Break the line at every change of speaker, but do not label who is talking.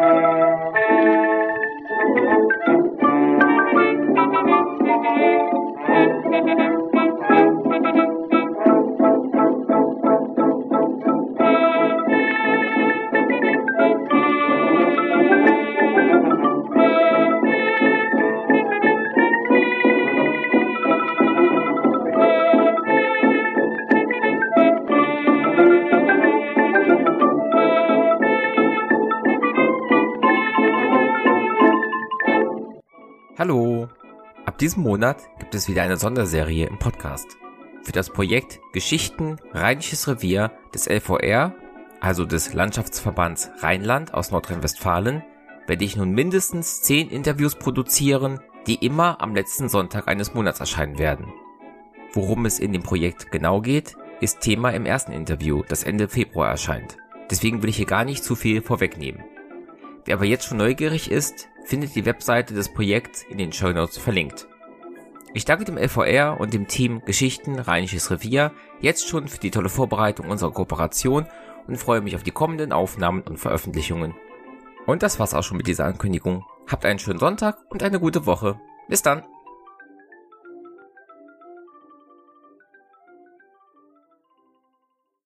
Thank you. Hallo! Ab diesem Monat gibt es wieder eine Sonderserie im Podcast. Für das Projekt Geschichten Rheinisches Revier des LVR, also des Landschaftsverbands Rheinland aus Nordrhein-Westfalen, werde ich nun mindestens zehn Interviews produzieren, die immer am letzten Sonntag eines Monats erscheinen werden. Worum es in dem Projekt genau geht, ist Thema im ersten Interview, das Ende Februar erscheint. Deswegen will ich hier gar nicht zu viel vorwegnehmen. Wer aber jetzt schon neugierig ist, findet die Webseite des Projekts in den Show Notes verlinkt. Ich danke dem LVR und dem Team Geschichten Rheinisches Revier jetzt schon für die tolle Vorbereitung unserer Kooperation und freue mich auf die kommenden Aufnahmen und Veröffentlichungen. Und das war's auch schon mit dieser Ankündigung. Habt einen schönen Sonntag und eine gute Woche. Bis dann.